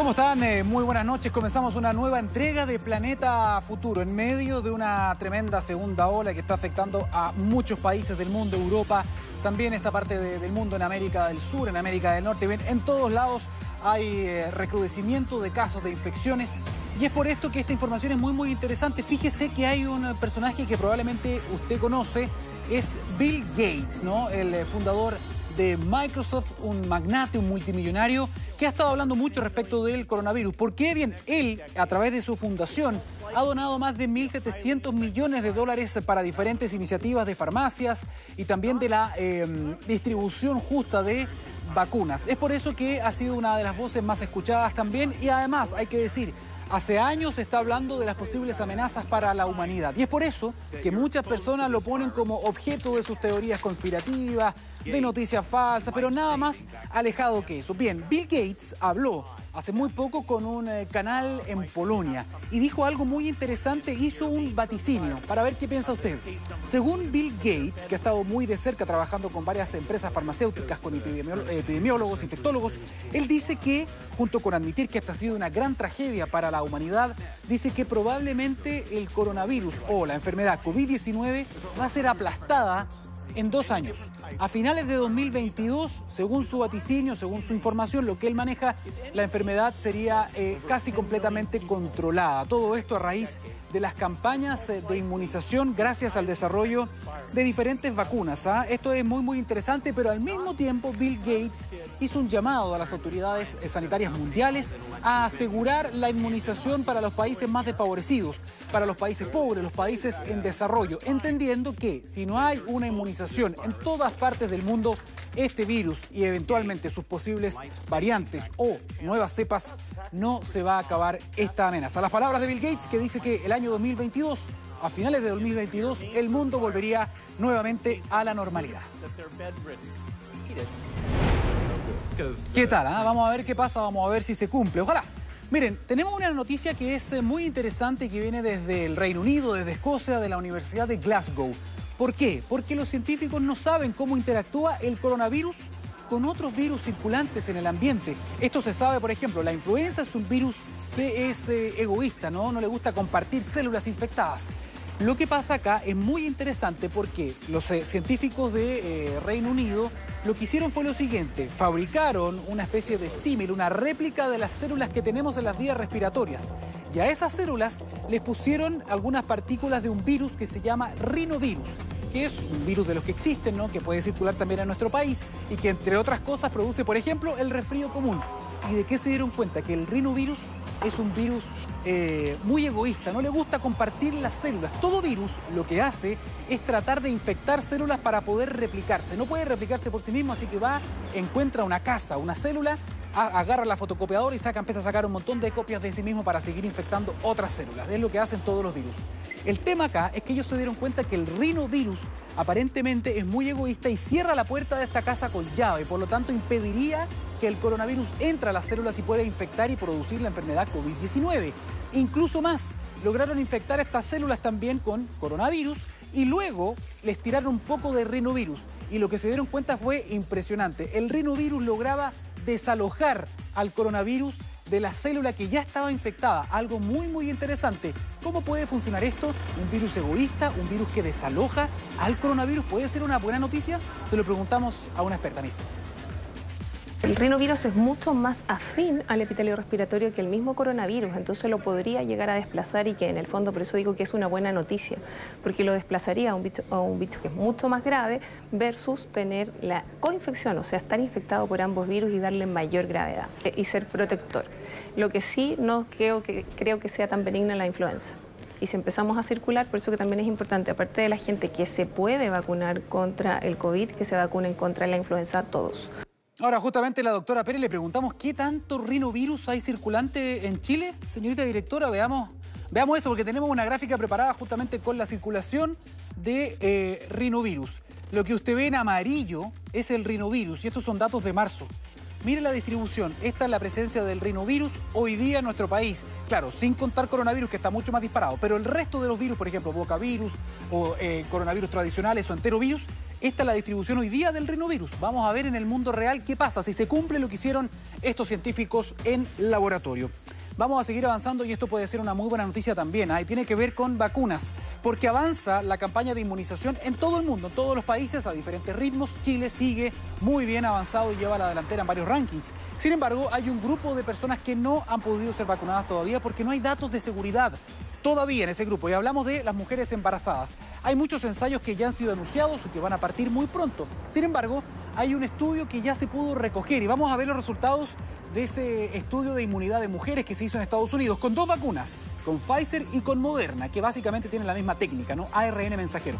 ¿Cómo están? Eh, muy buenas noches. Comenzamos una nueva entrega de Planeta Futuro en medio de una tremenda segunda ola que está afectando a muchos países del mundo, Europa, también esta parte del mundo en América del Sur, en América del Norte. En todos lados hay eh, recrudecimiento de casos de infecciones y es por esto que esta información es muy muy interesante. Fíjese que hay un personaje que probablemente usted conoce, es Bill Gates, ¿no? El eh, fundador de Microsoft, un magnate, un multimillonario, que ha estado hablando mucho respecto del coronavirus. ¿Por qué? Bien, él, a través de su fundación, ha donado más de 1.700 millones de dólares para diferentes iniciativas de farmacias y también de la em, distribución justa de vacunas. Es por eso que ha sido una de las voces más escuchadas también y además hay que decir, Hace años se está hablando de las posibles amenazas para la humanidad y es por eso que muchas personas lo ponen como objeto de sus teorías conspirativas, de noticias falsas, pero nada más alejado que eso. Bien, Bill Gates habló hace muy poco con un eh, canal en Polonia y dijo algo muy interesante, hizo un vaticinio para ver qué piensa usted. Según Bill Gates, que ha estado muy de cerca trabajando con varias empresas farmacéuticas, con epidemiólogos, infectólogos, él dice que, junto con admitir que esta ha sido una gran tragedia para la humanidad, dice que probablemente el coronavirus o la enfermedad COVID-19 va a ser aplastada en dos años. A finales de 2022, según su vaticinio, según su información, lo que él maneja, la enfermedad sería eh, casi completamente controlada. Todo esto a raíz de las campañas eh, de inmunización gracias al desarrollo de diferentes vacunas. ¿ah? Esto es muy muy interesante, pero al mismo tiempo Bill Gates hizo un llamado a las autoridades eh, sanitarias mundiales a asegurar la inmunización para los países más desfavorecidos, para los países pobres, los países en desarrollo, entendiendo que si no hay una inmunización en todas partes del mundo, este virus y eventualmente sus posibles variantes o nuevas cepas no se va a acabar esta amenaza. Las palabras de Bill Gates que dice que el año 2022, a finales de 2022, el mundo volvería nuevamente a la normalidad. ¿Qué tal? Ah? Vamos a ver qué pasa, vamos a ver si se cumple. Ojalá. Miren, tenemos una noticia que es eh, muy interesante que viene desde el Reino Unido, desde Escocia, de la Universidad de Glasgow. ¿Por qué? Porque los científicos no saben cómo interactúa el coronavirus con otros virus circulantes en el ambiente. Esto se sabe, por ejemplo, la influenza es un virus que es eh, egoísta, ¿no? No le gusta compartir células infectadas. Lo que pasa acá es muy interesante porque los eh, científicos de eh, Reino Unido lo que hicieron fue lo siguiente, fabricaron una especie de símil, una réplica de las células que tenemos en las vías respiratorias. Y a esas células les pusieron algunas partículas de un virus que se llama rinovirus, que es un virus de los que existen, ¿no? que puede circular también en nuestro país y que entre otras cosas produce, por ejemplo, el resfrío común. ¿Y de qué se dieron cuenta? Que el rinovirus es un virus eh, muy egoísta, no le gusta compartir las células. Todo virus lo que hace es tratar de infectar células para poder replicarse. No puede replicarse por sí mismo, así que va, encuentra una casa, una célula agarra la fotocopiadora y saca, empieza a sacar un montón de copias de sí mismo para seguir infectando otras células. Es lo que hacen todos los virus. El tema acá es que ellos se dieron cuenta que el rinovirus aparentemente es muy egoísta y cierra la puerta de esta casa con llave, por lo tanto impediría que el coronavirus entre a las células y pueda infectar y producir la enfermedad COVID-19. Incluso más, lograron infectar estas células también con coronavirus y luego les tiraron un poco de rinovirus. Y lo que se dieron cuenta fue impresionante. El rinovirus lograba desalojar al coronavirus de la célula que ya estaba infectada. Algo muy, muy interesante. ¿Cómo puede funcionar esto? ¿Un virus egoísta? ¿Un virus que desaloja al coronavirus? ¿Puede ser una buena noticia? Se lo preguntamos a una experta misma. El rinovirus es mucho más afín al epitelio respiratorio que el mismo coronavirus, entonces lo podría llegar a desplazar y que en el fondo, por eso digo que es una buena noticia, porque lo desplazaría a un bicho, a un bicho que es mucho más grave versus tener la coinfección, o sea, estar infectado por ambos virus y darle mayor gravedad y ser protector. Lo que sí no creo que, creo que sea tan benigna la influenza y si empezamos a circular, por eso que también es importante, aparte de la gente que se puede vacunar contra el COVID, que se vacunen contra la influenza todos. Ahora, justamente la doctora Pérez le preguntamos qué tanto rinovirus hay circulante en Chile. Señorita directora, veamos, veamos eso, porque tenemos una gráfica preparada justamente con la circulación de eh, rinovirus. Lo que usted ve en amarillo es el rinovirus y estos son datos de marzo. Mire la distribución, esta es la presencia del rinovirus hoy día en nuestro país. Claro, sin contar coronavirus que está mucho más disparado, pero el resto de los virus, por ejemplo, bocavirus o eh, coronavirus tradicionales o enterovirus, esta es la distribución hoy día del rinovirus. Vamos a ver en el mundo real qué pasa, si se cumple lo que hicieron estos científicos en laboratorio. Vamos a seguir avanzando y esto puede ser una muy buena noticia también. ¿ah? tiene que ver con vacunas, porque avanza la campaña de inmunización en todo el mundo, en todos los países, a diferentes ritmos. Chile sigue muy bien avanzado y lleva la delantera en varios rankings. Sin embargo, hay un grupo de personas que no han podido ser vacunadas todavía porque no hay datos de seguridad todavía en ese grupo y hablamos de las mujeres embarazadas. Hay muchos ensayos que ya han sido anunciados y que van a partir muy pronto. Sin embargo, hay un estudio que ya se pudo recoger y vamos a ver los resultados de ese estudio de inmunidad de mujeres que se hizo en Estados Unidos con dos vacunas, con Pfizer y con Moderna, que básicamente tienen la misma técnica, ¿no? ARN mensajero.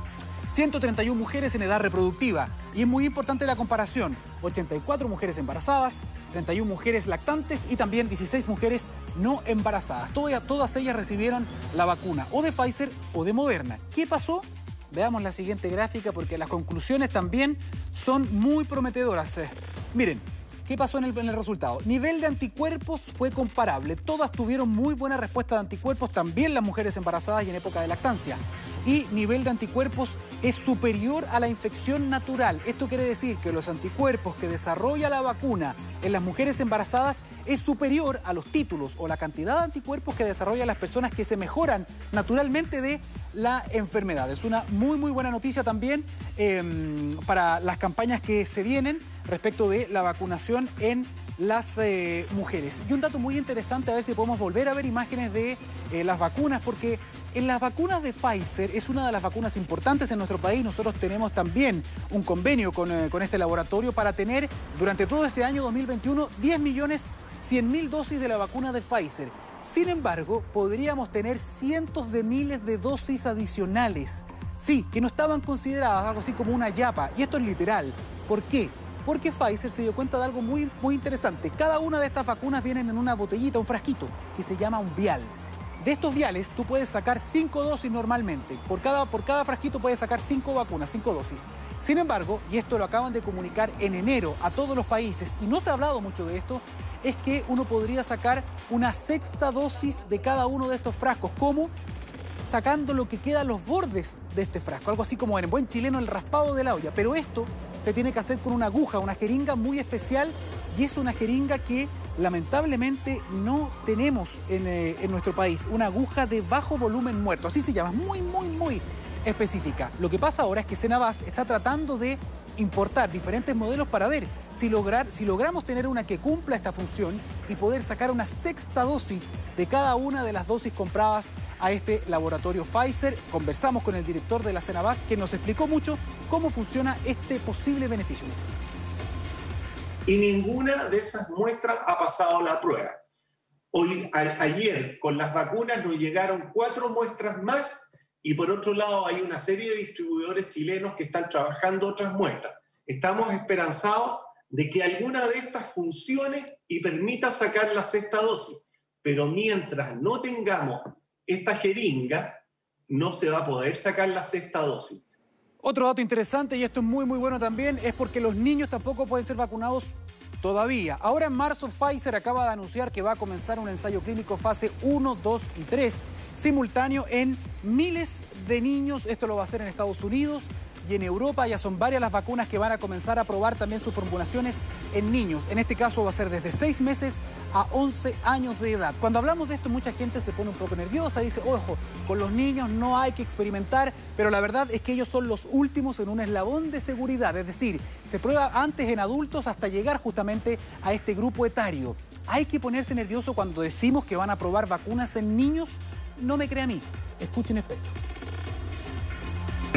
131 mujeres en edad reproductiva. Y es muy importante la comparación. 84 mujeres embarazadas, 31 mujeres lactantes y también 16 mujeres no embarazadas. Todas, todas ellas recibieron la vacuna o de Pfizer o de Moderna. ¿Qué pasó? Veamos la siguiente gráfica porque las conclusiones también son muy prometedoras. Miren, ¿Qué pasó en el, en el, resultado? Nivel de anticuerpos fue comparable. Todas tuvieron muy buena respuesta de anticuerpos, también las mujeres embarazadas y en época de lactancia y nivel de anticuerpos es superior a la infección natural. Esto quiere decir que los anticuerpos que desarrolla la vacuna en las mujeres embarazadas es superior a los títulos o la cantidad de anticuerpos que desarrollan las personas que se mejoran naturalmente de la enfermedad. Es una muy muy buena noticia también em, para las campañas que se vienen respecto de la vacunación en las eh, mujeres. Y un dato muy interesante, a ver si podemos volver a ver imágenes de eh, las vacunas, porque en las vacunas de Pfizer es una de las vacunas importantes en nuestro país. Nosotros tenemos también un convenio con, eh, con este laboratorio para tener durante todo este año 2021 10 millones 100 mil dosis de la vacuna de Pfizer. Sin embargo, podríamos tener cientos de miles de dosis adicionales. Sí, que no estaban consideradas algo así como una yapa. Y esto es literal. ¿Por qué? Porque Pfizer se dio cuenta de algo muy, muy interesante. Cada una de estas vacunas vienen en una botellita, un frasquito, que se llama un vial. De estos viales tú puedes sacar cinco dosis normalmente. Por cada, por cada frasquito puedes sacar cinco vacunas, cinco dosis. Sin embargo, y esto lo acaban de comunicar en enero a todos los países, y no se ha hablado mucho de esto, es que uno podría sacar una sexta dosis de cada uno de estos frascos. ¿Cómo? Sacando lo que queda a los bordes de este frasco. Algo así como en buen chileno el raspado de la olla. Pero esto se tiene que hacer con una aguja, una jeringa muy especial, y es una jeringa que lamentablemente no tenemos eh, en, nuestro país una aguja de bajo volumen muerto, así se llama, muy, muy, muy específica. Lo que pasa ahora es que Senabas está tratando de importar diferentes modelos para ver si, lograr, si logramos tener una que cumpla esta función y poder sacar una sexta dosis de cada una de las dosis compradas a este laboratorio Pfizer. Conversamos con el director de la Senabas que nos explicó mucho cómo funciona este posible beneficio y ninguna de esas muestras ha pasado la prueba. Hoy, ayer con las vacunas nos llegaron cuatro muestras más y por otro lado hay una serie de distribuidores chilenos que están trabajando otras muestras. Estamos esperanzados de que alguna de estas funcione y permita sacar la sexta dosis, pero mientras no tengamos esta jeringa, no se va a poder sacar la sexta dosis. Otro dato interesante, y esto es muy muy bueno también, es porque los niños tampoco pueden ser vacunados todavía. Ahora en marzo Pfizer acaba de anunciar que va a comenzar un ensayo clínico fase 1, 2 y 3, simultáneo en miles de niños. Esto lo va a hacer en Estados Unidos, y en Europa ya son varias las vacunas que van a comenzar a probar también sus formulaciones en niños. En este caso va a ser desde 6 meses a 11 años de edad. Cuando hablamos de esto mucha gente se pone un poco nerviosa, dice, ojo, con los niños no hay que experimentar, pero la verdad es que ellos son los últimos en un eslabón de seguridad, es decir, se prueba antes en adultos hasta llegar justamente a este grupo etario. ¿Hay que ponerse nervioso cuando decimos que van a probar vacunas en niños? No me crea a mí. Escuchen expertos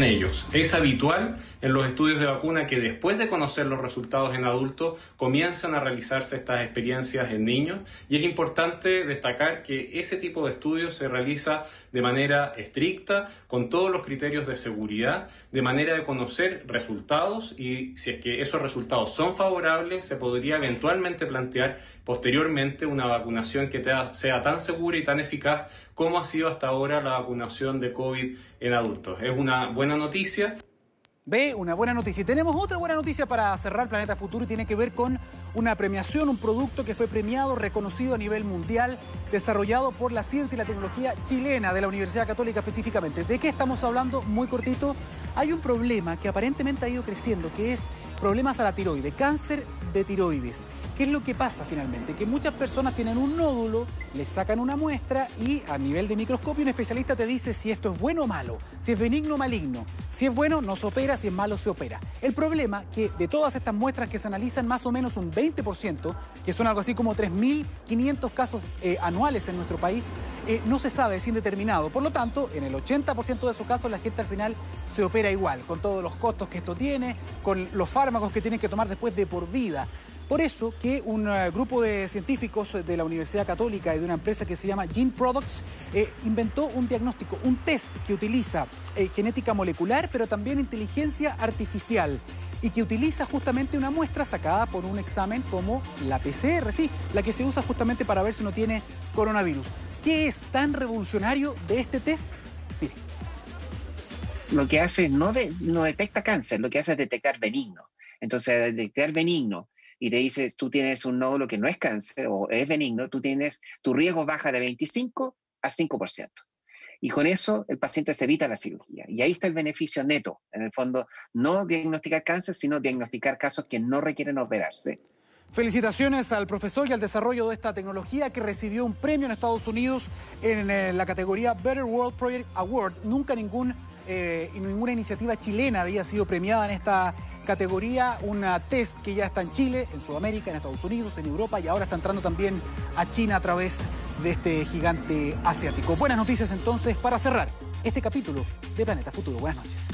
ellos. Es habitual en los estudios de vacuna que después de conocer los resultados en adultos comienzan a realizarse estas experiencias en niños y es importante destacar que ese tipo de estudios se realiza de manera estricta, con todos los criterios de seguridad, de manera de conocer resultados y si es que esos resultados son favorables se podría eventualmente plantear posteriormente una vacunación que sea tan segura y tan eficaz como ha sido hasta ahora la vacunación de COVID en adultos. Es una buena noticia. Ve, una buena noticia. Y tenemos otra buena noticia para cerrar Planeta Futuro y tiene que ver con una premiación, un producto que fue premiado, reconocido a nivel mundial, desarrollado por la ciencia y la tecnología chilena de la Universidad Católica específicamente. ¿De qué estamos hablando? Muy cortito. hay un problema que aparentemente ha ido creciendo, que es problemas a la tiroide, cáncer de tiroides. ¿Qué es lo que pasa finalmente? Que muchas personas tienen un nódulo, les sacan una muestra y a nivel de microscopio un especialista te dice si esto es bueno o malo, si es benigno o maligno. Si es bueno, no se opera, si es malo, se opera. El problema que de todas estas muestras que se analizan, más o menos un 20%, que son algo así como 3.500 casos eh, anuales en nuestro país, eh, no se sabe, es indeterminado. Por lo tanto, en el 80% de esos casos la gente al final se opera igual, con todos los costos que esto tiene, con los fármacos que tienen que tomar después de por vida. Por eso que un eh, grupo de científicos de la Universidad Católica y de una empresa que se llama Gene Products eh, inventó un diagnóstico, un test que utiliza eh, genética molecular, pero también inteligencia artificial y que utiliza justamente una muestra sacada por un examen como la PCR, sí, la que se usa justamente para ver si uno tiene coronavirus. ¿Qué es tan revolucionario de este test? Mire. Lo que hace no, no detecta cáncer, lo que hace es detectar benigno. Entonces, detectar benigno y te dices, tú tienes un nódulo que no es cáncer o es benigno, tú tienes, tu riesgo baja de 25 a 5%. Y con eso el paciente se evita la cirugía. Y ahí está el beneficio neto. En el fondo, no diagnosticar cáncer, sino diagnosticar casos que no requieren operarse. Felicitaciones al profesor y al desarrollo de esta tecnología que recibió un premio en Estados Unidos en eh, la categoría Better World Project Award. Nunca ningún, eh, ninguna iniciativa chilena había sido premiada en esta categoría, una test que ya está en Chile, en Sudamérica, en Estados Unidos, en Europa y ahora está entrando también a China a través de este gigante asiático. Buenas noticias entonces para cerrar este capítulo de Planeta Futuro. Buenas noches.